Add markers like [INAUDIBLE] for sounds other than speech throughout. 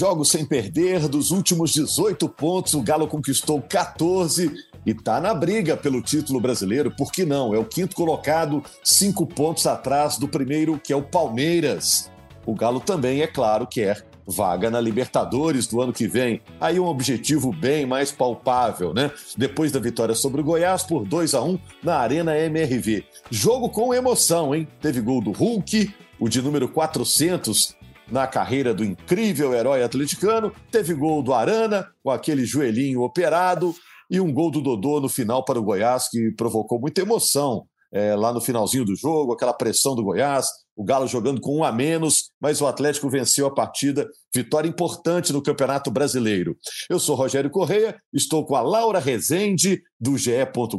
Jogos sem perder, dos últimos 18 pontos, o Galo conquistou 14 e está na briga pelo título brasileiro. Por que não? É o quinto colocado, cinco pontos atrás do primeiro, que é o Palmeiras. O Galo também, é claro, quer vaga na Libertadores do ano que vem. Aí um objetivo bem mais palpável, né? Depois da vitória sobre o Goiás por 2 a 1 na Arena MRV. Jogo com emoção, hein? Teve gol do Hulk, o de número 400 na carreira do incrível herói atleticano. Teve gol do Arana, com aquele joelhinho operado, e um gol do Dodô no final para o Goiás, que provocou muita emoção é, lá no finalzinho do jogo, aquela pressão do Goiás, o Galo jogando com um a menos, mas o Atlético venceu a partida. Vitória importante no Campeonato Brasileiro. Eu sou Rogério Correia, estou com a Laura Rezende, do GE.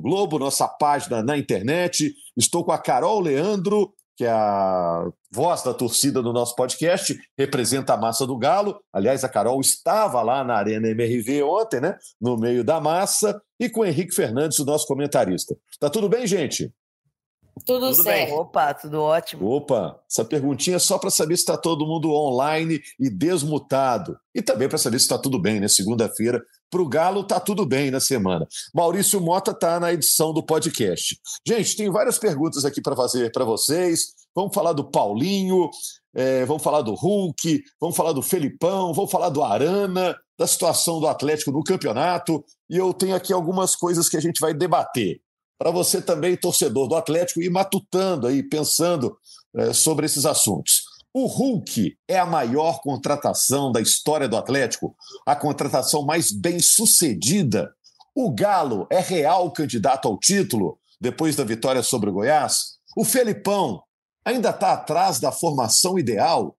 Globo, nossa página na internet. Estou com a Carol Leandro, que a voz da torcida do nosso podcast, representa a massa do Galo. Aliás, a Carol estava lá na Arena MRV ontem, né? No meio da massa, e com o Henrique Fernandes, o nosso comentarista. Tá tudo bem, gente? Tudo, tudo certo. Bem. Opa, tudo ótimo. Opa, essa perguntinha é só para saber se está todo mundo online e desmutado. E também para saber se está tudo bem, né? Segunda-feira, para o Galo tá tudo bem na semana. Maurício Mota está na edição do podcast. Gente, tem várias perguntas aqui para fazer para vocês. Vamos falar do Paulinho, é, vamos falar do Hulk, vamos falar do Felipão, vamos falar do Arana, da situação do Atlético no campeonato. E eu tenho aqui algumas coisas que a gente vai debater para você também, torcedor do Atlético, ir matutando aí, pensando é, sobre esses assuntos. O Hulk é a maior contratação da história do Atlético, a contratação mais bem sucedida. O Galo é real candidato ao título depois da vitória sobre o Goiás. O Felipão ainda está atrás da formação ideal.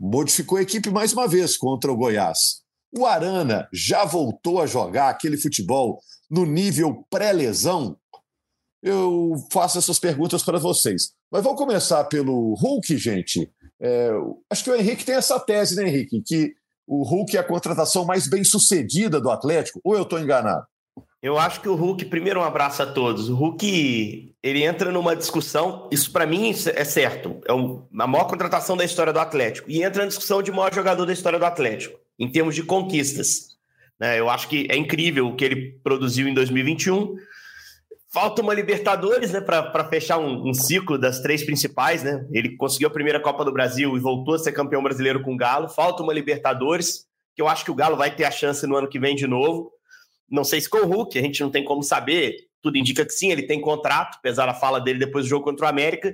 Modificou a equipe mais uma vez contra o Goiás. O Arana já voltou a jogar aquele futebol no nível pré-lesão eu faço essas perguntas para vocês. Mas vamos começar pelo Hulk, gente. É, acho que o Henrique tem essa tese, né, Henrique? Que o Hulk é a contratação mais bem sucedida do Atlético, ou eu estou enganado? Eu acho que o Hulk, primeiro um abraço a todos. O Hulk, ele entra numa discussão, isso para mim é certo, é a maior contratação da história do Atlético, e entra na discussão de maior jogador da história do Atlético, em termos de conquistas. Né? Eu acho que é incrível o que ele produziu em 2021, Falta uma Libertadores, né, para fechar um, um, ciclo das três principais, né? Ele conseguiu a primeira Copa do Brasil e voltou a ser campeão brasileiro com o Galo. Falta uma Libertadores, que eu acho que o Galo vai ter a chance no ano que vem de novo. Não sei se com o Hulk, a gente não tem como saber. Tudo indica que sim, ele tem contrato, apesar da fala dele depois do jogo contra o América.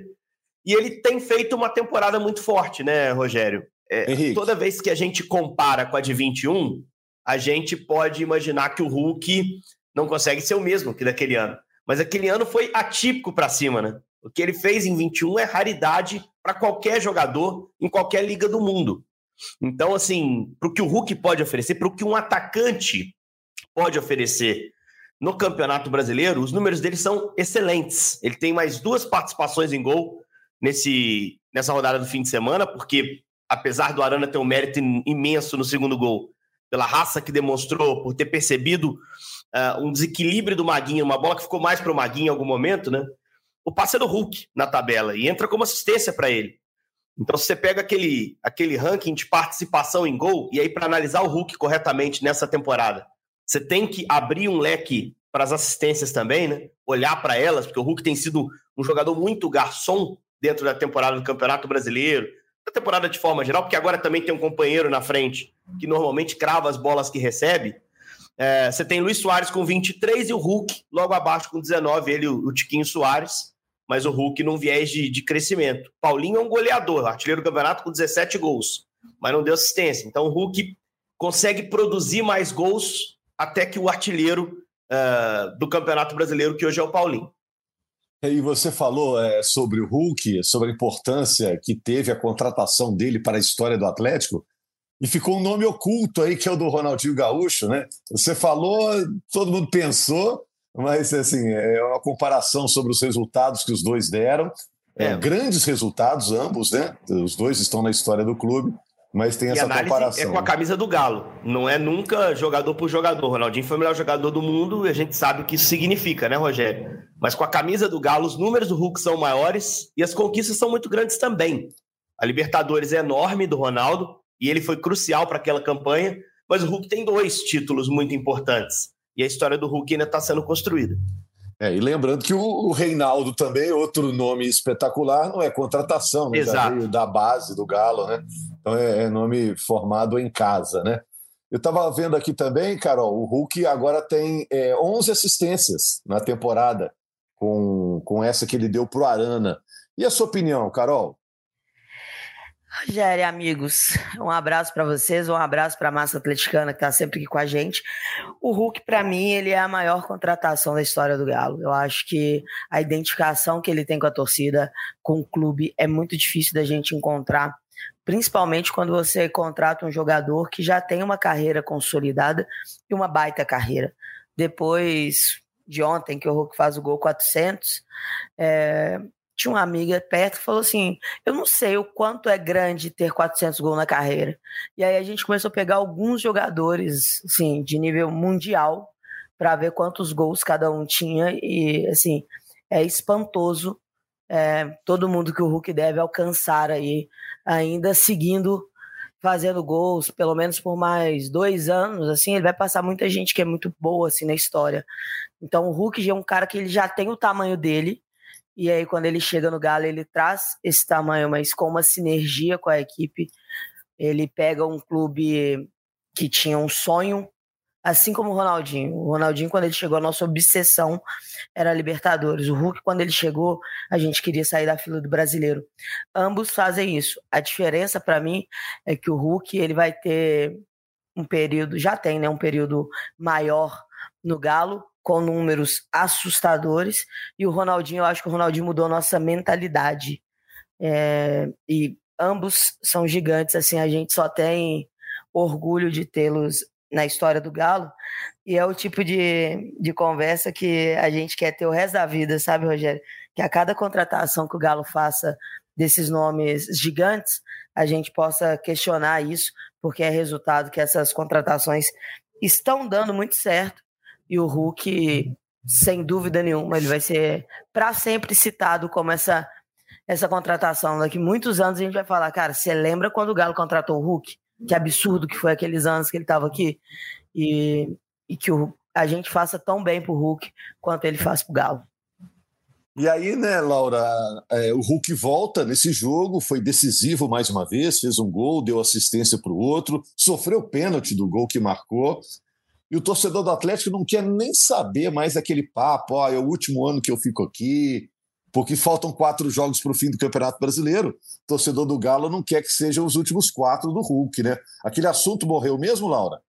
E ele tem feito uma temporada muito forte, né, Rogério? É, toda vez que a gente compara com a de 21, a gente pode imaginar que o Hulk não consegue ser o mesmo que daquele ano. Mas aquele ano foi atípico para cima, né? O que ele fez em 21 é raridade para qualquer jogador em qualquer liga do mundo. Então, assim, para o que o Hulk pode oferecer, para o que um atacante pode oferecer no Campeonato Brasileiro, os números dele são excelentes. Ele tem mais duas participações em gol nesse, nessa rodada do fim de semana, porque apesar do Arana ter um mérito imenso no segundo gol, pela raça que demonstrou, por ter percebido uh, um desequilíbrio do Maguinho, uma bola que ficou mais para o Maguinho em algum momento, né? O passe é do Hulk na tabela e entra como assistência para ele. Então, se você pega aquele, aquele ranking de participação em gol, e aí para analisar o Hulk corretamente nessa temporada, você tem que abrir um leque para as assistências também, né? Olhar para elas, porque o Hulk tem sido um jogador muito garçom dentro da temporada do Campeonato Brasileiro, da temporada de forma geral, porque agora também tem um companheiro na frente que normalmente crava as bolas que recebe. É, você tem Luiz Soares com 23 e o Hulk logo abaixo com 19, ele, o, o Tiquinho Soares, mas o Hulk num viés de, de crescimento. Paulinho é um goleador, artilheiro do campeonato com 17 gols, mas não deu assistência. Então o Hulk consegue produzir mais gols até que o artilheiro uh, do Campeonato Brasileiro, que hoje é o Paulinho. E você falou é, sobre o Hulk, sobre a importância que teve a contratação dele para a história do Atlético, e ficou um nome oculto aí, que é o do Ronaldinho Gaúcho, né? Você falou, todo mundo pensou, mas assim, é uma comparação sobre os resultados que os dois deram. É. É, grandes resultados, ambos, né? Os dois estão na história do clube. Mas tem e essa comparação. É com a camisa do Galo. Não é nunca jogador por jogador. Ronaldinho foi o melhor jogador do mundo e a gente sabe o que isso significa, né, Rogério? Mas com a camisa do Galo, os números do Hulk são maiores e as conquistas são muito grandes também. A Libertadores é enorme do Ronaldo e ele foi crucial para aquela campanha. Mas o Hulk tem dois títulos muito importantes. E a história do Hulk ainda está sendo construída. É, e lembrando que o, o, Reinaldo também, outro nome espetacular, não é contratação, né? Exato. Da base do Galo, né? Então é, é nome formado em casa, né? Eu estava vendo aqui também, Carol, o Hulk agora tem é, 11 assistências na temporada, com, com essa que ele deu para o Arana. E a sua opinião, Carol? Rogério, amigos, um abraço para vocês, um abraço para a massa atleticana que está sempre aqui com a gente. O Hulk, para mim, ele é a maior contratação da história do Galo. Eu acho que a identificação que ele tem com a torcida, com o clube, é muito difícil da gente encontrar, principalmente quando você contrata um jogador que já tem uma carreira consolidada e uma baita carreira. Depois de ontem, que o Hulk faz o gol 400, é, tinha uma amiga perto que falou assim: Eu não sei o quanto é grande ter 400 gols na carreira. E aí a gente começou a pegar alguns jogadores, assim, de nível mundial, para ver quantos gols cada um tinha. E, assim, é espantoso é, todo mundo que o Hulk deve alcançar aí, ainda seguindo fazendo gols, pelo menos por mais dois anos, assim, ele vai passar muita gente que é muito boa, assim, na história. Então o Hulk já é um cara que ele já tem o tamanho dele, e aí, quando ele chega no Galo, ele traz esse tamanho, mas com uma sinergia com a equipe. Ele pega um clube que tinha um sonho, assim como o Ronaldinho. O Ronaldinho, quando ele chegou, a nossa obsessão era a Libertadores. O Hulk, quando ele chegou, a gente queria sair da fila do brasileiro. Ambos fazem isso. A diferença para mim é que o Hulk ele vai ter um período, já tem, né, um período maior no Galo, com números assustadores. E o Ronaldinho, eu acho que o Ronaldinho mudou nossa mentalidade. É, e ambos são gigantes, assim, a gente só tem orgulho de tê-los na história do Galo. E é o tipo de, de conversa que a gente quer ter o resto da vida, sabe, Rogério? Que a cada contratação que o Galo faça desses nomes gigantes, a gente possa questionar isso, porque é resultado que essas contratações estão dando muito certo e o Hulk, sem dúvida nenhuma, ele vai ser para sempre citado como essa essa contratação. Daqui muitos anos a gente vai falar, cara, você lembra quando o Galo contratou o Hulk? Que absurdo que foi aqueles anos que ele estava aqui. E, e que o, a gente faça tão bem pro Hulk quanto ele faz pro Galo. E aí, né, Laura, é, o Hulk volta nesse jogo, foi decisivo mais uma vez, fez um gol, deu assistência para o outro, sofreu pênalti do gol que marcou, e o torcedor do Atlético não quer nem saber mais daquele papo, ó, é o último ano que eu fico aqui, porque faltam quatro jogos para o fim do Campeonato Brasileiro. O torcedor do Galo não quer que sejam os últimos quatro do Hulk, né? Aquele assunto morreu mesmo, Laura?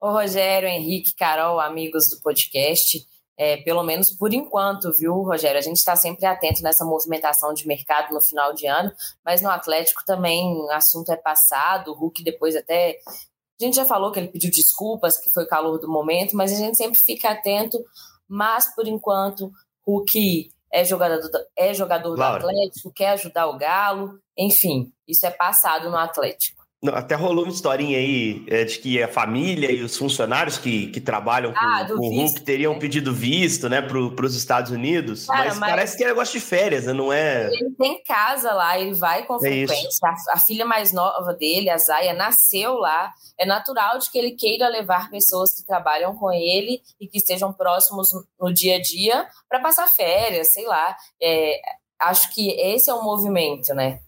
Ô, Rogério, Henrique, Carol, amigos do podcast, é, pelo menos por enquanto, viu, Rogério? A gente está sempre atento nessa movimentação de mercado no final de ano, mas no Atlético também o assunto é passado. O Hulk depois até a gente já falou que ele pediu desculpas, que foi o calor do momento, mas a gente sempre fica atento. Mas, por enquanto, Hulk é jogador, do, é jogador do Atlético, quer ajudar o Galo, enfim, isso é passado no Atlético. Até rolou uma historinha aí é, de que a família e os funcionários que, que trabalham com, ah, com o Hulk teriam né? pedido visto né, para os Estados Unidos, Cara, mas, mas, parece que é negócio de férias, né, não é? Ele tem casa lá, ele vai com é frequência. A, a, filha mais nova dele, a Zaya, nasceu lá. É natural de que ele queira levar pessoas que trabalham com ele e que estejam próximos no, no dia a dia para passar férias, sei lá. É, acho que esse é o movimento, né?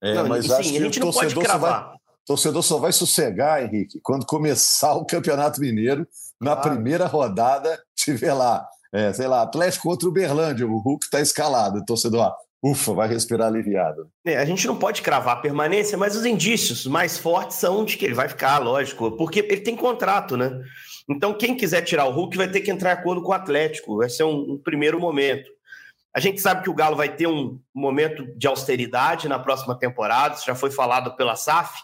É, não, mas sim, acho que a gente o torcedor não pode cravar. Vai torcedor só vai sossegar, Henrique, quando começar o Campeonato Mineiro, na primeira rodada, tiver lá, é, sei lá, Atlético contra o Berlândia, o Hulk está escalado, o torcedor, ufa, vai respirar aliviado. É, a gente não pode cravar a permanência, mas os indícios mais fortes são de que ele vai ficar, lógico, porque ele tem contrato, né? Então, quem quiser tirar o Hulk vai ter que entrar em acordo com o Atlético, vai ser um, um primeiro momento. A gente sabe que o Galo vai ter um momento de austeridade na próxima temporada, isso já foi falado pela SAF,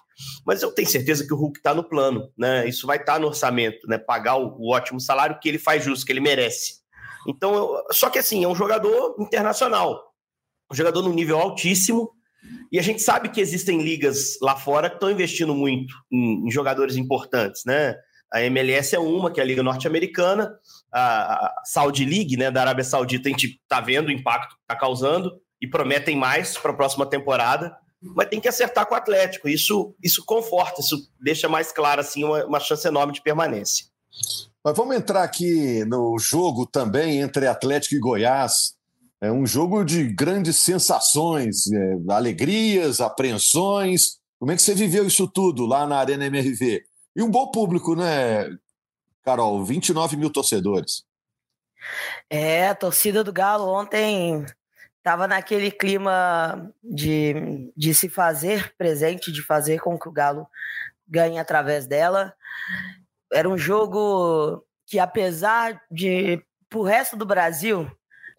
mas eu tenho certeza que o Hulk está no plano, né? Isso vai estar tá no orçamento, né? Pagar o, o, ótimo salário que ele faz justo, que ele merece. Então, eu, só que assim, é um jogador internacional, um jogador num nível altíssimo, e a gente sabe que existem ligas lá fora que estão investindo muito em, em jogadores importantes, né? A MLS é uma, que é a Liga Norte-Americana, a Saudi League, né, da Arábia Saudita, a gente está vendo o impacto que está causando e prometem mais para a próxima temporada, mas tem que acertar com o Atlético. Isso, isso conforta, isso deixa mais claro assim, uma, uma chance enorme de permanência. Mas vamos entrar aqui no jogo também entre Atlético e Goiás. É um jogo de grandes sensações, é, alegrias, apreensões. Como é que você viveu isso tudo lá na Arena MRV? E um bom público, né, Carol? 29 mil torcedores. É, a torcida do Galo ontem estava naquele clima de, de se fazer presente, de fazer com que o Galo ganhe através dela. Era um jogo que, apesar de, pro resto do Brasil,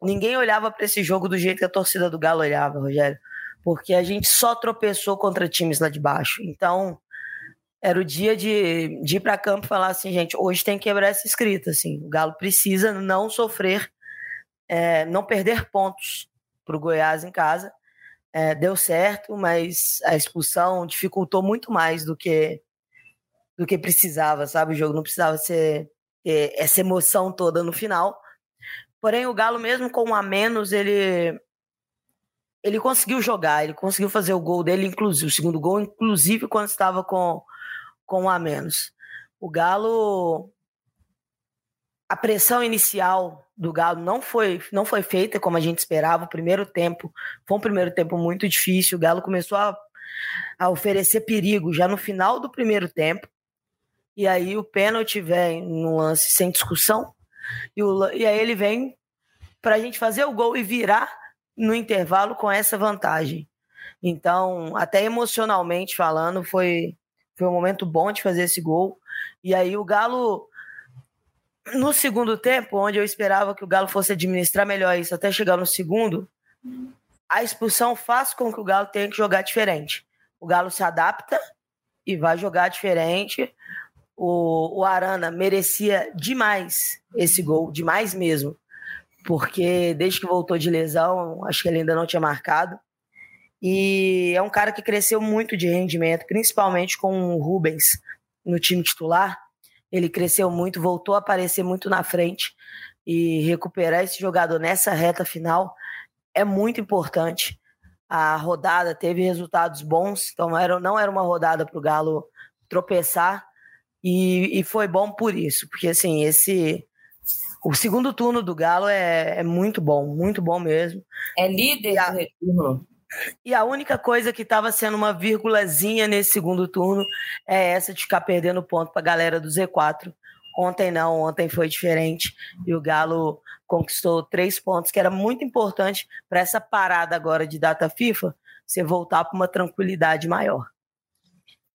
ninguém olhava para esse jogo do jeito que a torcida do Galo olhava, Rogério. Porque a gente só tropeçou contra times lá de baixo. Então, era o dia de, de ir para campo e falar assim, gente, hoje tem que quebrar essa escrita, assim, o Galo precisa não sofrer, é, não perder pontos para o Goiás em casa. É, deu certo, mas a expulsão dificultou muito mais do que do que precisava, sabe? O jogo não precisava ser essa emoção toda no final. Porém, o Galo, mesmo com um a menos, ele ele conseguiu jogar, ele conseguiu fazer o gol dele, inclusive o segundo gol, inclusive quando estava com com um a menos. O Galo a pressão inicial do Galo não foi, não foi feita como a gente esperava. O primeiro tempo foi um primeiro tempo muito difícil. O Galo começou a, a oferecer perigo já no final do primeiro tempo. E aí o pênalti vem no lance sem discussão. E, o, e aí ele vem para a gente fazer o gol e virar no intervalo com essa vantagem. Então, até emocionalmente falando, foi, foi um momento bom de fazer esse gol. E aí o Galo, no segundo tempo, onde eu esperava que o Galo fosse administrar melhor isso até chegar no segundo, a expulsão faz com que o Galo tenha que jogar diferente. O Galo se adapta e vai jogar diferente. O, o Arana merecia demais esse gol, demais mesmo, porque desde que voltou de lesão, acho que ele ainda não tinha marcado. E é um cara que cresceu muito de rendimento, principalmente com o Rubens no time titular. Ele cresceu muito, voltou a aparecer muito na frente. E recuperar esse jogador nessa reta final é muito importante. A rodada teve resultados bons, então era, não era uma rodada para o Galo tropeçar. E, e, foi bom por isso, porque assim, esse. O segundo turno do Galo é, é muito bom, muito bom mesmo. É líder a, do retorno. E a única coisa que estava sendo uma vírgulazinha nesse segundo turno é essa de ficar perdendo ponto para a galera do Z4. Ontem não, ontem foi diferente e o Galo conquistou três pontos, que era muito importante para essa parada agora de data FIFA, você voltar para uma tranquilidade maior.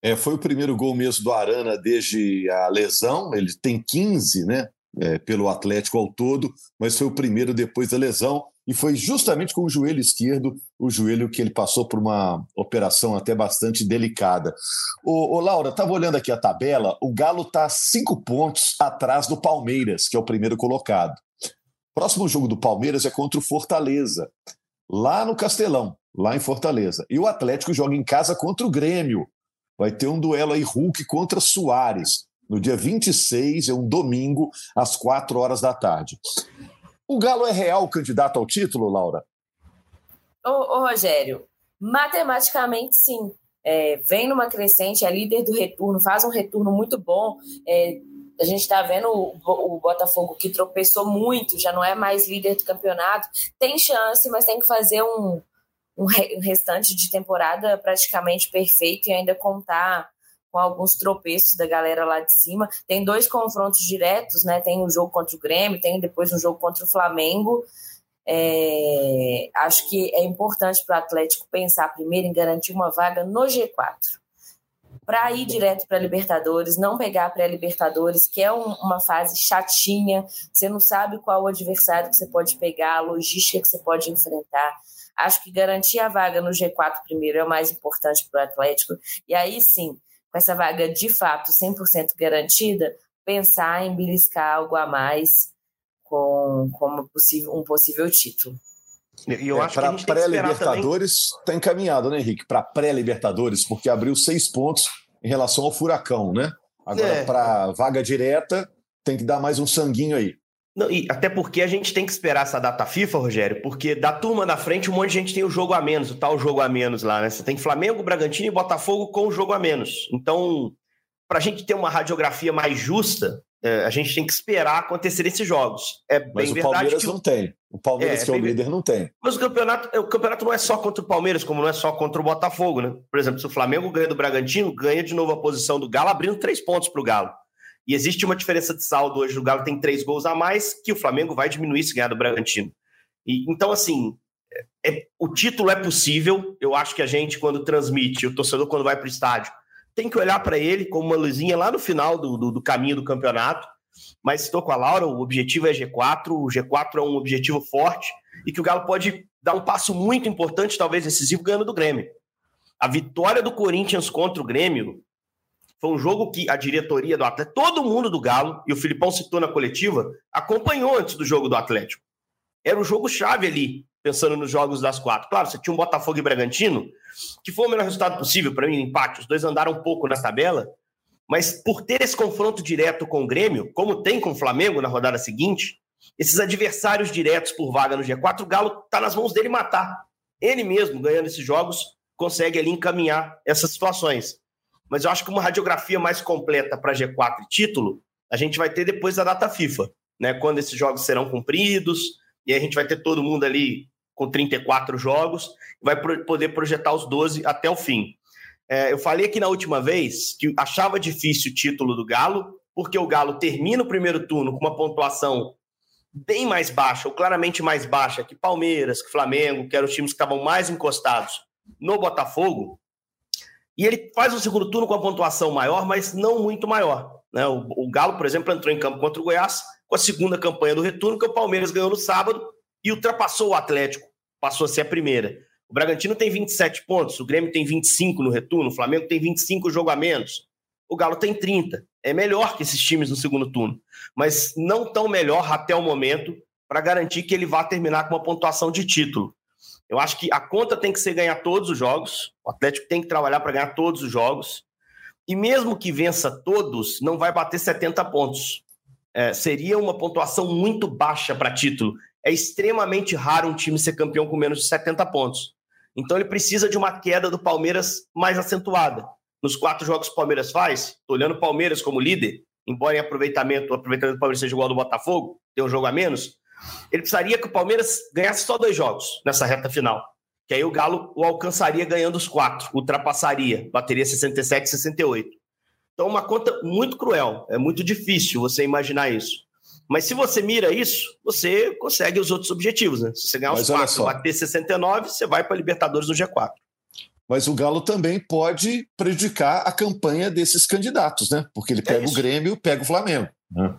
É, foi o primeiro gol mesmo do Arana desde a lesão, ele tem 15, né? É, pelo Atlético ao todo, mas foi o primeiro depois da lesão e foi justamente com o joelho esquerdo, o joelho que ele passou por uma operação até bastante delicada. Ô, ô Laura, estava olhando aqui a tabela, o Galo está cinco pontos atrás do Palmeiras, que é o primeiro colocado. Próximo jogo do Palmeiras é contra o Fortaleza, lá no Castelão, lá em Fortaleza. E o Atlético joga em casa contra o Grêmio. Vai ter um duelo aí Hulk contra Soares. No dia 26, é um domingo, às quatro horas da tarde. O Galo é real candidato ao título, Laura? Ô, ô Rogério, matematicamente sim. É, vem numa crescente, é líder do retorno, faz um retorno muito bom. É, a gente está vendo o, o, Botafogo que tropeçou muito, já não é mais líder do campeonato. Tem chance, mas tem que fazer um, um, re, um restante de temporada praticamente perfeito e ainda contar com alguns tropeços da galera lá de cima. Tem dois confrontos diretos, né? Tem um jogo contra o Grêmio, tem depois um jogo contra o Flamengo. É, acho que é importante para o Atlético pensar primeiro em garantir uma vaga no G4. para ir direto para a Libertadores, não pegar para a Libertadores, que é um, uma fase chatinha, você não sabe qual o adversário que você pode pegar, a logística que você pode enfrentar. Acho que garantir a vaga no G4 primeiro é o mais importante para o Atlético. E aí sim, com essa vaga de fato 100% garantida, pensar em beliscar algo a mais com, como possível, um possível título. E eu é, acho para pré-Libertadores está encaminhado, né, Henrique? Para pré-Libertadores, porque abriu seis pontos em relação ao Furacão, né? Agora, é. para vaga direta, tem que dar mais um sanguinho aí. Não, e até porque a gente tem que esperar essa data FIFA, Rogério, porque da turma da frente um monte de gente tem o jogo a menos, o tal jogo a menos lá, né? Você tem Flamengo, Bragantino e Botafogo com o jogo a menos. Então, para a gente ter uma radiografia mais justa, é, a gente tem que esperar acontecer esses jogos. É bem Mas o verdade Palmeiras que não tem. O Palmeiras, é, que é o líder, não tem. Mas o campeonato, o campeonato não é só contra o Palmeiras, como não é só contra o Botafogo, né? Por exemplo, se o Flamengo ganha do Bragantino, ganha de novo a posição do Galo, abrindo três pontos para o Galo. E existe uma diferença de saldo hoje. O Galo tem três gols a mais, que o Flamengo vai diminuir se ganhar do Bragantino. E, então, assim, é, o título é possível. Eu acho que a gente, quando transmite, o torcedor, quando vai para o estádio, tem que olhar para ele como uma luzinha lá no final do, do, do caminho do campeonato mas estou com a Laura, o objetivo é G4, o G4 é um objetivo forte e que o Galo pode dar um passo muito importante, talvez decisivo, ganhando do Grêmio. A vitória do Corinthians contra o Grêmio foi um jogo que a diretoria do Atlético, todo mundo do Galo, e o Filipão citou na coletiva, acompanhou antes do jogo do Atlético. Era o jogo chave ali, pensando nos jogos das quatro. Claro, você tinha um Botafogo e Bragantino, que foi o melhor resultado possível para mim, empate. Os dois andaram um pouco na tabela, mas por ter esse confronto direto com o Grêmio, como tem com o Flamengo na rodada seguinte, esses adversários diretos por vaga no G4, o Galo está nas mãos dele matar. Ele mesmo, ganhando esses jogos, consegue ali encaminhar essas situações. Mas eu acho que uma radiografia mais completa para G4 e título, a gente vai ter depois da data FIFA, né? Quando esses jogos serão cumpridos, e a gente vai ter todo mundo ali com 34 jogos, vai poder projetar os 12 até o fim. É, eu falei aqui na última vez que achava difícil o título do Galo, porque o Galo termina o primeiro turno com uma pontuação bem mais baixa, ou claramente mais baixa que Palmeiras, que Flamengo, que eram os times que estavam mais encostados no Botafogo. E ele faz o segundo turno com a pontuação maior, mas não muito maior. Né? O, o Galo, por exemplo, entrou em campo contra o Goiás com a segunda campanha do retorno, que o Palmeiras ganhou no sábado e ultrapassou o Atlético, passou a ser a primeira. O Bragantino tem 27 pontos, o Grêmio tem 25 no retorno, o Flamengo tem 25 jogo a menos. O Galo tem 30. É melhor que esses times no segundo turno, mas não tão melhor até o momento para garantir que ele vá terminar com uma pontuação de título. Eu acho que a conta tem que ser ganhar todos os jogos, o Atlético tem que trabalhar para ganhar todos os jogos, e mesmo que vença todos, não vai bater 70 pontos. É, seria uma pontuação muito baixa para título. É extremamente raro um time ser campeão com menos de 70 pontos. Então ele precisa de uma queda do Palmeiras mais acentuada. Nos quatro jogos que o Palmeiras faz, olhando o Palmeiras como líder, embora em aproveitamento, o aproveitamento do Palmeiras seja igual ao do Botafogo, tem um jogo a menos, ele precisaria que o Palmeiras ganhasse só dois jogos nessa reta final. Que aí o Galo o alcançaria ganhando os quatro, ultrapassaria, bateria 67 68. Então, uma conta muito cruel, é muito difícil você imaginar isso. Mas se você mira isso, você consegue os outros objetivos, né? Se você ganhar os quatro, bater 69, você vai para a Libertadores no G4. Mas o Galo também pode prejudicar a campanha desses candidatos, né? Porque ele é pega é o Grêmio, pega o Flamengo. Né?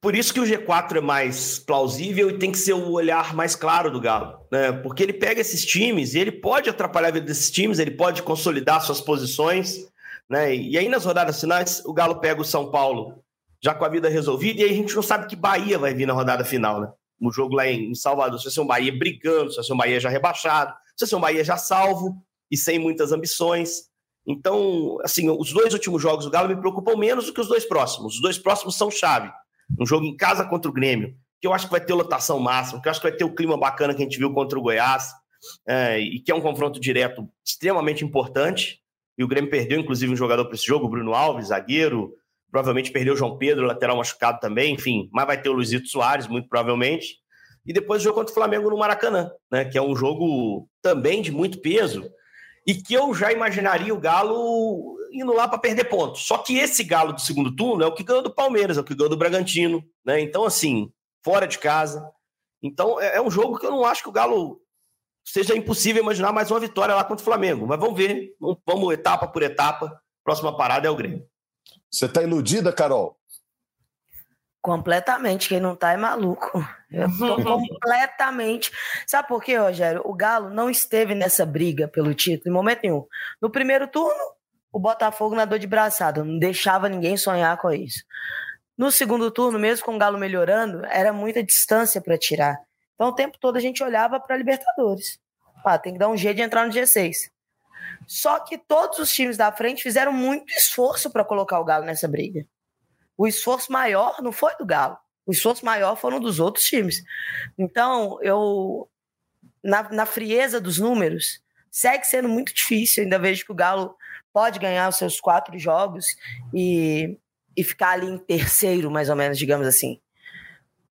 Por isso que o G4 é mais plausível e tem que ser o olhar mais claro do Galo, né? Porque ele pega esses times e ele pode atrapalhar a vida desses times, ele pode consolidar suas posições, né? E aí nas rodadas finais, o Galo pega o São Paulo já com a vida resolvida, e aí a gente não sabe que Bahia vai vir na rodada final, né? O jogo lá em Salvador, se vai ser um Bahia brigando, se vai ser um Bahia já rebaixado, se vai ser um Bahia já salvo e sem muitas ambições. Então, assim, os dois últimos jogos do Galo me preocupam menos do que os dois próximos. Os dois próximos são chave. Um jogo em casa contra o Grêmio, que eu acho que vai ter lotação máxima, que eu acho que vai ter o clima bacana que a gente viu contra o Goiás, é, e que é um confronto direto extremamente importante. E o Grêmio perdeu, inclusive, um jogador para esse jogo, o Bruno Alves, zagueiro, Provavelmente perdeu o João Pedro, lateral machucado também, enfim, mas vai ter o Luizito Soares, muito provavelmente. E depois o jogo contra o Flamengo no Maracanã, né? Que é um jogo também de muito peso e que eu já imaginaria o Galo indo lá para perder pontos. Só que esse Galo do segundo turno é o que ganhou do Palmeiras, é o que ganhou do Bragantino, né? Então, assim, fora de casa. Então, é, é um jogo que eu não acho que o Galo seja impossível imaginar mais uma vitória lá contra o Flamengo. Mas vamos ver, vamos etapa por etapa Próxima parada é o Grêmio. Você está iludida, Carol? Completamente. Quem não tá é maluco. Eu tô [LAUGHS] completamente. Sabe por quê, Rogério? O Galo não esteve nessa briga pelo título em momento nenhum. No primeiro turno, o Botafogo nadou de braçada, não deixava ninguém sonhar com isso. No segundo turno, mesmo com o Galo melhorando, era muita distância para tirar. Então o tempo todo a gente olhava para Libertadores. Ah, tem que dar um jeito de entrar no G6. Só que todos os times da frente fizeram muito esforço para colocar o Galo nessa briga. O esforço maior não foi do Galo. O esforço maior foram dos outros times. Então, eu na, na frieza dos números, segue sendo muito difícil. Ainda vejo que o Galo pode ganhar os seus quatro jogos e, e ficar ali em terceiro, mais ou menos, digamos assim.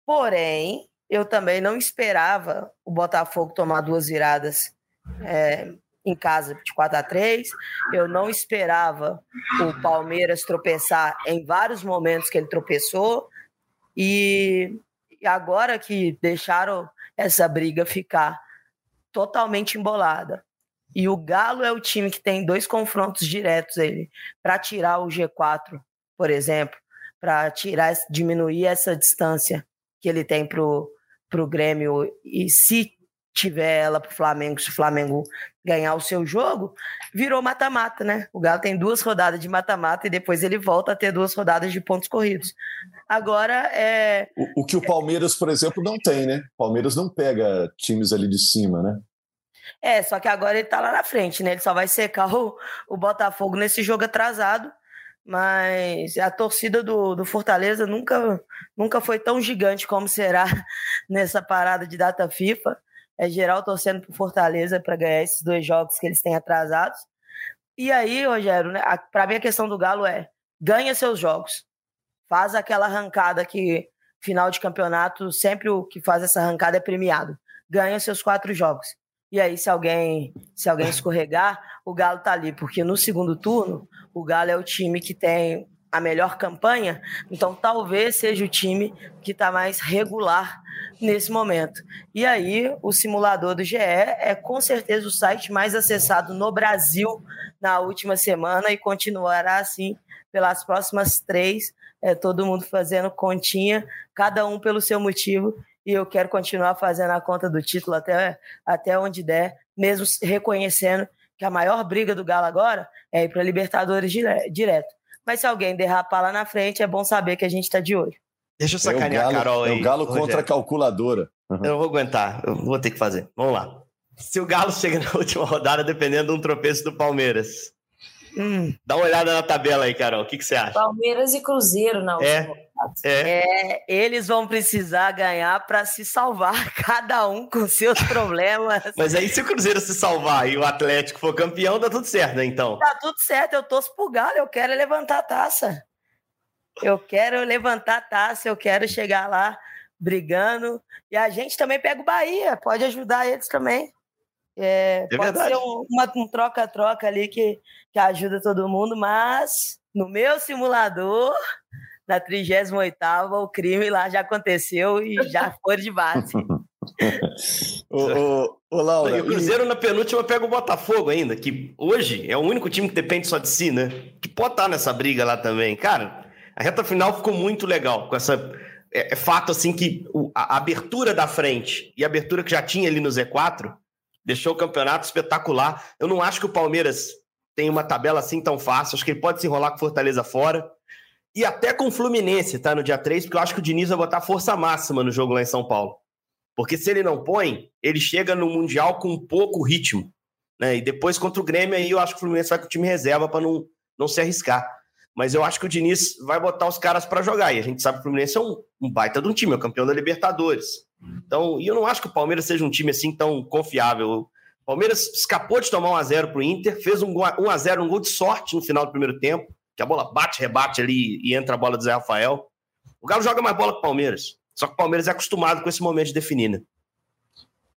Porém, eu também não esperava o Botafogo tomar duas viradas é, em casa de 4 a 3 Eu não esperava o Palmeiras tropeçar em vários momentos que ele tropeçou. E agora que deixaram essa briga ficar totalmente embolada. E o Galo é o time que tem dois confrontos diretos ele para tirar o G4, por exemplo, para tirar diminuir essa distância que ele tem pro pro Grêmio e se tiver ela pro Flamengo, se o Flamengo ganhar o seu jogo, virou mata-mata, né? O Galo tem duas rodadas de mata-mata e depois ele volta a ter duas rodadas de pontos corridos. Agora é. O, o que o Palmeiras, por exemplo, não tem, né? O Palmeiras não pega times ali de cima, né? É, só que agora ele tá lá na frente, né? Ele só vai secar o, o Botafogo nesse jogo atrasado. Mas a torcida do, do Fortaleza nunca, nunca foi tão gigante como será [LAUGHS] nessa parada de data FIFA é geral torcendo pro Fortaleza para ganhar esses dois jogos que eles têm atrasados. E aí, Rogério, né, para mim a questão do Galo é ganha seus jogos. Faz aquela arrancada que final de campeonato, sempre o que faz essa arrancada é premiado. Ganha seus quatro jogos. E aí, se alguém, se alguém escorregar, o Galo tá ali, porque no segundo turno, o Galo é o time que tem a melhor campanha, então talvez seja o time que está mais regular nesse momento. E aí, o simulador do GE é com certeza o site mais acessado no Brasil na última semana e continuará assim pelas próximas três. É, todo mundo fazendo continha, cada um pelo seu motivo, e eu quero continuar fazendo a conta do título até, até onde der, mesmo reconhecendo que a maior briga do Galo agora é ir para Libertadores direto. Mas se alguém derrapar lá na frente, é bom saber que a gente está de olho. Deixa eu sacanear é o galo, a Carol aí. É o Galo contra a calculadora. Uhum. Eu não vou aguentar, eu vou ter que fazer. Vamos lá. Se o Galo [LAUGHS] chega na última rodada, dependendo de um tropeço do Palmeiras. Hum. Dá uma olhada na tabela aí, Carol. O que, que você acha? Palmeiras e Cruzeiro na última é. É. é. eles vão precisar ganhar para se salvar, [LAUGHS] cada um com seus problemas. Mas aí, se o Cruzeiro se salvar e o Atlético for campeão, dá tudo certo, né? Então. Tá tudo certo, eu torço pro Galo, eu quero levantar a taça. Eu quero levantar a taça, eu quero chegar lá brigando. E a gente também pega o Bahia, pode ajudar eles também. É, é pode verdade. ser um troca-troca um ali que, que ajuda todo mundo, mas no meu simulador na 38 o crime lá já aconteceu e já [LAUGHS] foi de base. ô, ô, ô, Laura, e o Cruzeiro e... na penúltima pega o Botafogo ainda, que hoje é o único time que depende só de si, né? Que pode estar nessa briga lá também. Cara, a reta final ficou muito legal com essa. É, é fato assim que a, a abertura da frente e a abertura que já tinha ali no Z4 deixou o campeonato espetacular. Eu não acho que o Palmeiras tem uma tabela assim tão fácil. Acho que ele pode se enrolar com Fortaleza fora. E até com o Fluminense, tá? No dia 3, porque eu acho que o Diniz vai botar força máxima no jogo lá em São Paulo. Porque se ele não põe, ele chega no Mundial com pouco ritmo. Né? E depois contra o Grêmio, aí eu acho que o Fluminense vai com o time reserva para não, não se arriscar. Mas eu acho que o Diniz vai botar os caras para jogar. E a gente sabe que o Fluminense é um, um baita de um time, é o campeão da Libertadores. Então, e eu não acho que o Palmeiras seja um time assim tão confiável. O Palmeiras escapou de tomar 1x0 pro Inter, fez um 1x0, um gol de sorte no final do primeiro tempo que a bola bate, rebate ali e entra a bola do Zé Rafael. O Galo joga mais bola que o Palmeiras. Só que o Palmeiras é acostumado com esse momento de definir, né?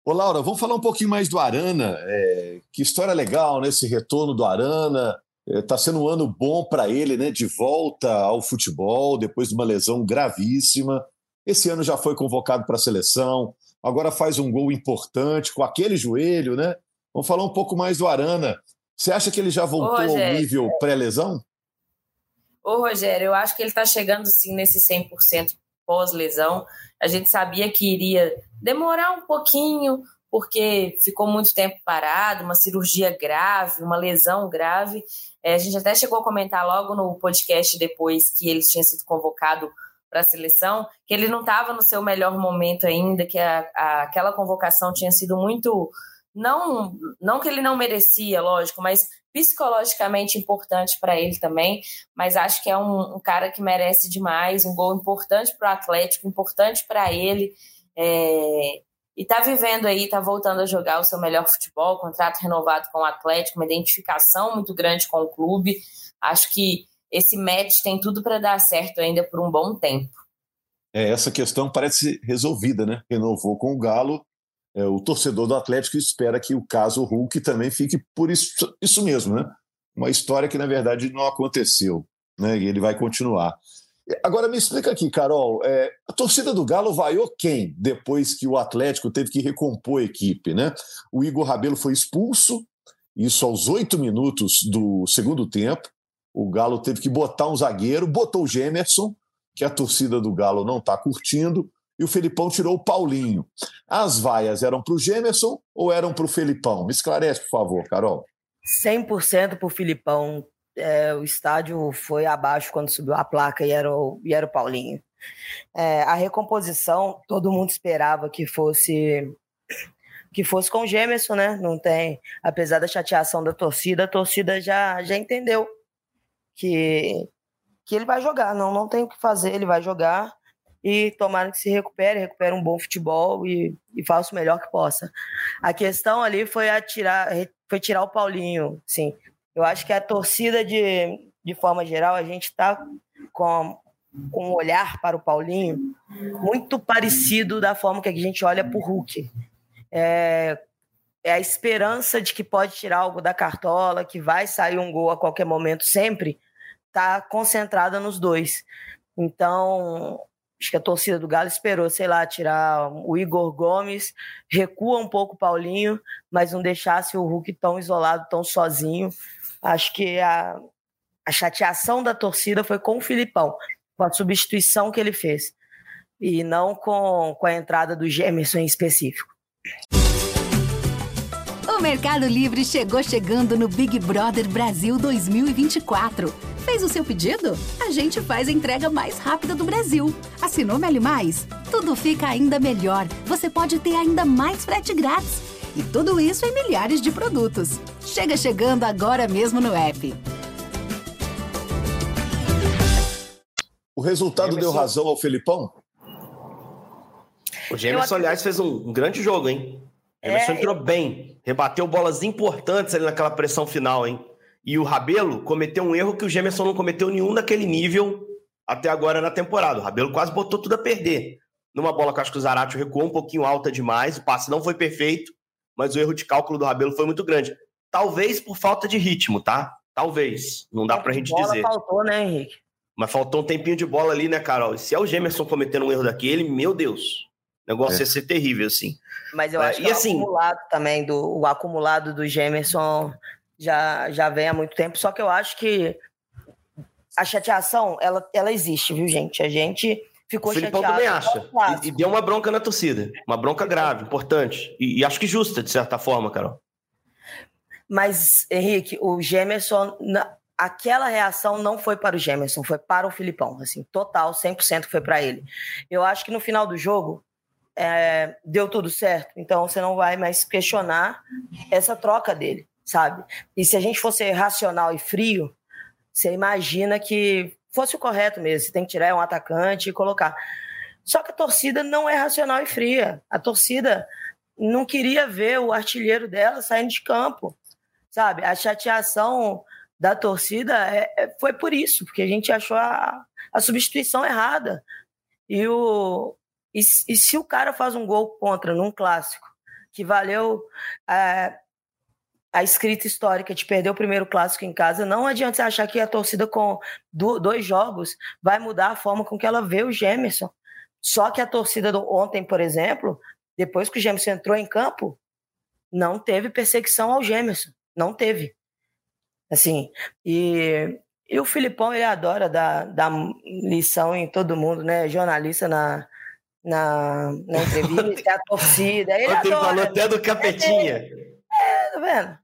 Ô, Laura, vamos falar um pouquinho mais do Arana. É, que história legal, né? Esse retorno do Arana. Está é, sendo um ano bom para ele, né? De volta ao futebol, depois de uma lesão gravíssima. Esse ano já foi convocado para a seleção, agora faz um gol importante com aquele joelho, né? Vamos falar um pouco mais do Arana. Você acha que ele já voltou Ô, ao nível pré-lesão? Ô, Rogério, eu acho que ele está chegando sim nesse 100% pós-lesão. A gente sabia que iria demorar um pouquinho, porque ficou muito tempo parado, uma cirurgia grave, uma lesão grave. É, a gente até chegou a comentar logo no podcast depois que ele tinha sido convocado para a seleção, que ele não estava no seu melhor momento ainda, que a, a, aquela convocação tinha sido muito. Não, não que ele não merecia, lógico, mas psicologicamente importante para ele também. Mas acho que é um, um, cara que merece demais, um gol importante para o Atlético, importante para ele. É, e está vivendo aí, está voltando a jogar o seu melhor futebol, contrato renovado com o Atlético, uma identificação muito grande com o clube. Acho que esse match tem tudo para dar certo ainda por um bom tempo. É, essa questão parece resolvida, né? Renovou com o Galo. É, o torcedor do Atlético espera que o caso Hulk também fique por isso, isso mesmo, né? Uma história que, na verdade, não aconteceu, né? E ele vai continuar. Agora me explica aqui, Carol, é, a torcida do Galo vaiou quem depois que o Atlético teve que recompor a equipe, né? O Igor Rabelo foi expulso, isso aos oito minutos do segundo tempo o Galo teve que botar um zagueiro, botou o Gemerson, que a torcida do Galo não está curtindo, e o Felipão tirou o Paulinho. As vaias eram para o Gemerson ou eram para o Felipão? Me esclarece, por favor, Carol. 100% para o Filipão. É, o estádio foi abaixo quando subiu a placa e era o, e era o Paulinho. É, a recomposição, todo mundo esperava que fosse que fosse com o Gemerson, né? Não tem, apesar da chateação da torcida, a torcida já, já entendeu que, que ele vai jogar, não, não tem o que fazer, ele vai jogar e tomara que se recupere, recupere um bom futebol e, e faça o melhor que possa. A questão ali foi tirar, foi tirar o Paulinho, sim. Eu acho que a torcida, de, de forma geral, a gente está com, com um olhar para o Paulinho muito parecido da forma que a gente olha para o Hulk. É, é a esperança de que pode tirar algo da cartola, que vai sair um gol a qualquer momento sempre, tá concentrada nos dois. Então, acho que a torcida do Galo esperou, sei lá, tirar o Igor Gomes, recua um pouco o Paulinho, mas não deixasse o Hulk tão isolado, tão sozinho. Acho que a, a chateação da torcida foi com o Filipão, com a substituição que ele fez, e não com, com a entrada do Gemerson em específico. O Mercado Livre chegou chegando no Big Brother Brasil 2024. Fez o seu pedido? A gente faz a entrega mais rápida do Brasil. Assinou Meli Mais? Tudo fica ainda melhor. Você pode ter ainda mais frete grátis. E tudo isso em milhares de produtos. Chega chegando agora mesmo no app. O resultado deu razão ao Felipão? O Gemerson, aliás, fez um, um grande jogo, hein? Emerson é, entrou bem, rebateu bolas importantes ali naquela pressão final, hein? E o Rabelo cometeu um erro que o Gemerson não cometeu nenhum daquele nível até agora na temporada. O Rabelo quase botou tudo a perder. Numa bola que acho que o Zarate recuou um pouquinho alta demais, o passe não foi perfeito, mas o erro de cálculo do Rabelo foi muito grande. Talvez por falta de ritmo, tá? Talvez. Não dá pra gente dizer. faltou, né, Henrique? Mas faltou um tempinho de bola ali, né, Carol? E se é o Gemerson cometendo um erro daquele, meu Deus. O negócio é. ia ser terrível, assim. Mas eu é, acho que o assim, acumulado também, do, o acumulado do Gemerson já, já vem há muito tempo, só que eu acho que a chateação, ela, ela existe, viu, gente? A gente ficou o Filipão chateado. também acha. E, e, deu uma bronca na torcida. Uma bronca grave, importante. E, e, acho que justa, de certa forma, Carol. Mas, Henrique, o Gemerson, na, aquela reação não foi para o Gemerson, foi para o Filipão. Assim, total, 100% foi para ele. Eu acho que no final do jogo, é, deu tudo certo. Então você não vai mais questionar essa troca dele, sabe? E se a gente fosse racional e frio, você imagina que fosse o correto mesmo. Você tem que tirar um atacante e colocar. Só que a torcida não é racional e fria. A torcida não queria ver o artilheiro dela saindo de campo, sabe? A chateação da torcida é, é, foi por isso, porque a gente achou a, a substituição errada. E o, e, e se o cara faz um gol contra num clássico, que valeu é, a escrita histórica de perder o primeiro clássico em casa, não adianta você achar que a torcida com do, dois jogos vai mudar a forma com que ela vê o Gemerson. Só que a torcida do, ontem, por exemplo, depois que o Gemerson entrou em campo, não teve perseguição ao Gemerson. Não teve. Assim, e, e o Filipão, ele adora dar, dar lição em todo mundo, né? Jornalista na, na, na [LAUGHS] entrevista, a torcida. Ele, ele falou até do Capetinha. É, tá vendo?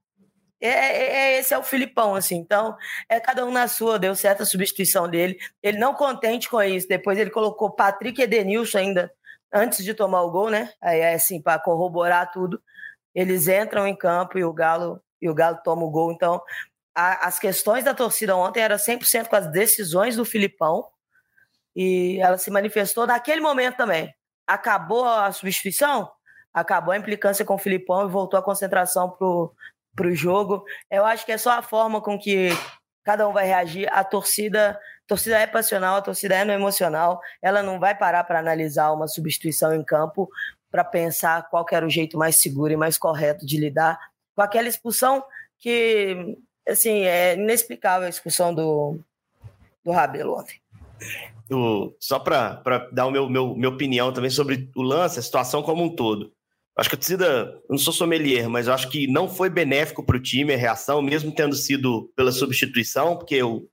É, é, é, esse é o Filipão, assim. Então, é cada um na sua, deu certa substituição dele. Ele não contente com isso. Depois ele colocou Patrick Edenilson ainda, antes de tomar o gol, né? Aí é assim, para corroborar tudo. Eles entram em campo e o Galo, e o Galo toma o gol. Então, a, as questões da torcida ontem eram 100% com as decisões do Filipão. E ela se manifestou naquele momento também. Acabou a substituição, acabou a implicância com o Filipão e voltou a concentração pro para o jogo. Eu acho que é só a forma com que cada um vai reagir. A torcida, a torcida é passional, a torcida é no emocional. Ela não vai parar para analisar uma substituição em campo para pensar qual era o jeito mais seguro e mais correto de lidar com aquela expulsão que, assim, é inexplicável a expulsão do, do Rabelo ontem. O, só para dar o meu, meu, minha opinião também sobre o lance, a situação como um todo. Acho que a torcida, eu não sou sommelier, mas acho que não foi benéfico para o time a reação, mesmo tendo sido pela substituição, porque o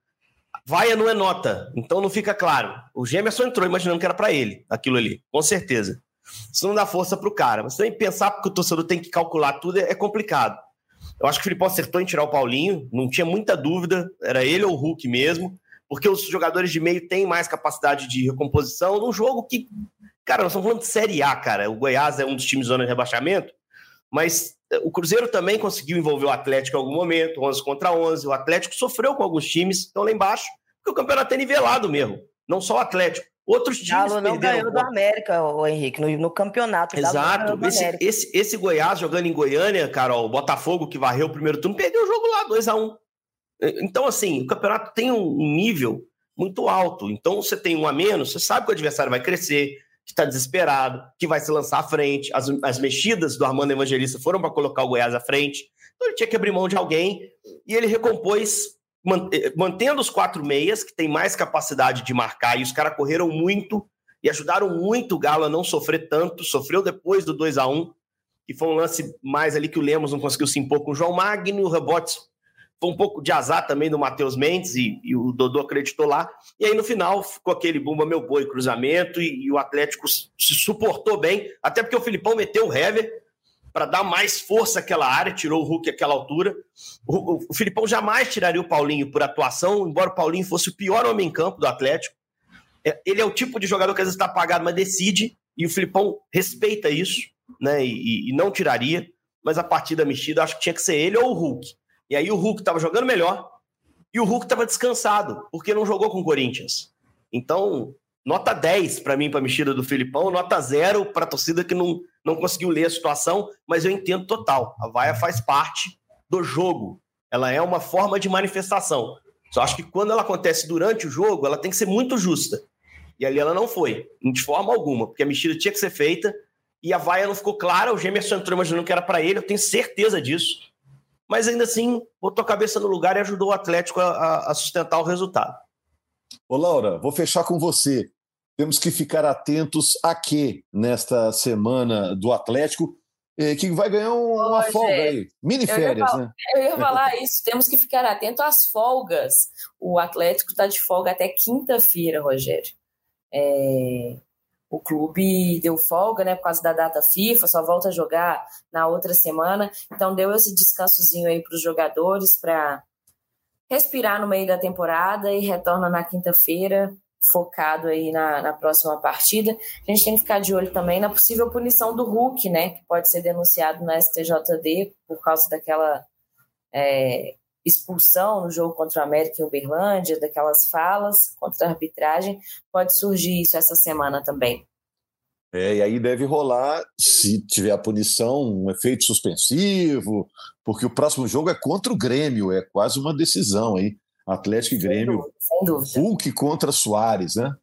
vaia não é nota, então não fica claro. O Gemerson entrou imaginando que era para ele, aquilo ali, com certeza. Isso não dá força para o cara. Mas também pensar que o torcedor tem que calcular tudo é, é complicado. Eu acho que o Filipão acertou em tirar o Paulinho, não tinha muita dúvida, era ele ou o Hulk mesmo, porque os jogadores de meio têm mais capacidade de recomposição num jogo que Cara, nós estamos falando de Série A, cara. O Goiás é um dos times zona de rebaixamento, mas eh, o Cruzeiro também conseguiu envolver o Atlético em algum momento, 11 contra 11. O Atlético sofreu com alguns times, estão lá embaixo, porque o campeonato é nivelado mesmo. Não só o Atlético. Outros times Galo não ganhou do América, o Henrique, no, no campeonato. Exato. Esse, esse, esse, Goiás jogando em Goiânia, Carol, o Botafogo que varreu o primeiro turno, perdeu o jogo lá, 2 a 1 um. Então, assim, o campeonato tem um nível muito alto. Então, você tem um a menos, você sabe que o adversário vai crescer, que está desesperado, que vai se lançar à frente. As, as mexidas do Armando Evangelista foram para colocar o Goiás à frente. Então ele tinha que abrir mão de alguém e ele recompôs, eh, mantendo os quatro meias, que tem mais capacidade de marcar, e os caras correram muito e ajudaram muito o Galo a não sofrer tanto. Sofreu depois do 2 a 1 que foi um lance mais ali que o Lemos não conseguiu se impor com o João Magno, rebotes foi um pouco de azar também do Matheus Mendes e, e, o Dodô acreditou lá. E aí no final ficou aquele bumba meu boi cruzamento e, e o Atlético se suportou bem, até porque o Filipão meteu o Hever para dar mais força àquela área, tirou o Hulk àquela altura. O, o, o, Filipão jamais tiraria o Paulinho por atuação, embora o Paulinho fosse o pior homem em campo do Atlético. É, ele é o tipo de jogador que às vezes está apagado, mas decide, e o Filipão respeita isso, né? E, e não tiraria. Mas a partida mexida, acho que tinha que ser ele ou o Hulk. E aí o Hulk estava jogando melhor e o Hulk estava descansado, porque não jogou com o Corinthians. Então, nota 10 para mim, para a mexida do Filipão, nota 0 para a torcida que não, não conseguiu ler a situação, mas eu entendo total. A vaia faz parte do jogo. Ela é uma forma de manifestação. Só acho que quando ela acontece durante o jogo, ela tem que ser muito justa. E ali ela não foi, de forma alguma, porque a mexida tinha que ser feita e a vaia não ficou clara. O Gemerson entrou imaginando que era para ele, eu tenho certeza disso mas ainda assim botou a cabeça no lugar e ajudou o Atlético a, a sustentar o resultado. Ô Laura, vou fechar com você. Temos que ficar atentos a quê nesta semana do Atlético, eh, que vai ganhar uma Hoje, folga aí. Mini férias, falar, né? [LAUGHS] Eu ia falar isso, temos que ficar atentos às folgas. O Atlético está de folga até quinta-feira, Rogério. É, o clube deu folga, né, por causa da data FIFA, só volta a jogar na outra semana. Então deu esse descansozinho aí para os jogadores para respirar no meio da temporada e retorna na quinta-feira focado aí na, na próxima partida. A gente tem que ficar de olho também na possível punição do Hulk, né, que pode ser denunciado na STJD por causa daquela é, expulsão no jogo contra o América em Uberlândia, daquelas falas contra a arbitragem, pode surgir isso essa semana também. É, e aí deve rolar, se tiver a punição, um efeito suspensivo, porque o próximo jogo é contra o Grêmio, é quase uma decisão aí. Atlético e Grêmio. Sem dúvida, sem dúvida. Hulk contra Soares, né?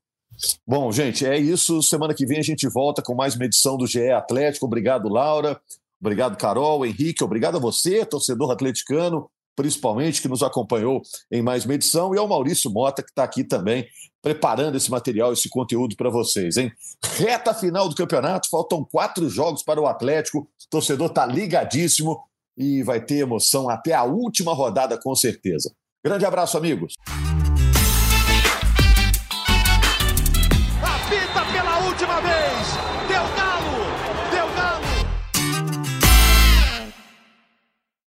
Bom, gente, é isso. Semana que vem a gente volta com mais uma edição do GE Atlético. Obrigado, Laura. Obrigado, Carol, Henrique. Obrigado a você, torcedor atleticano principalmente, que nos acompanhou em mais uma edição, e ao Maurício Mota, que está aqui também preparando esse material, esse conteúdo para vocês, hein? Reta final do campeonato, faltam quatro jogos para o Atlético, o torcedor está ligadíssimo. e vai ter emoção até a última rodada, com certeza. Grande abraço, amigos.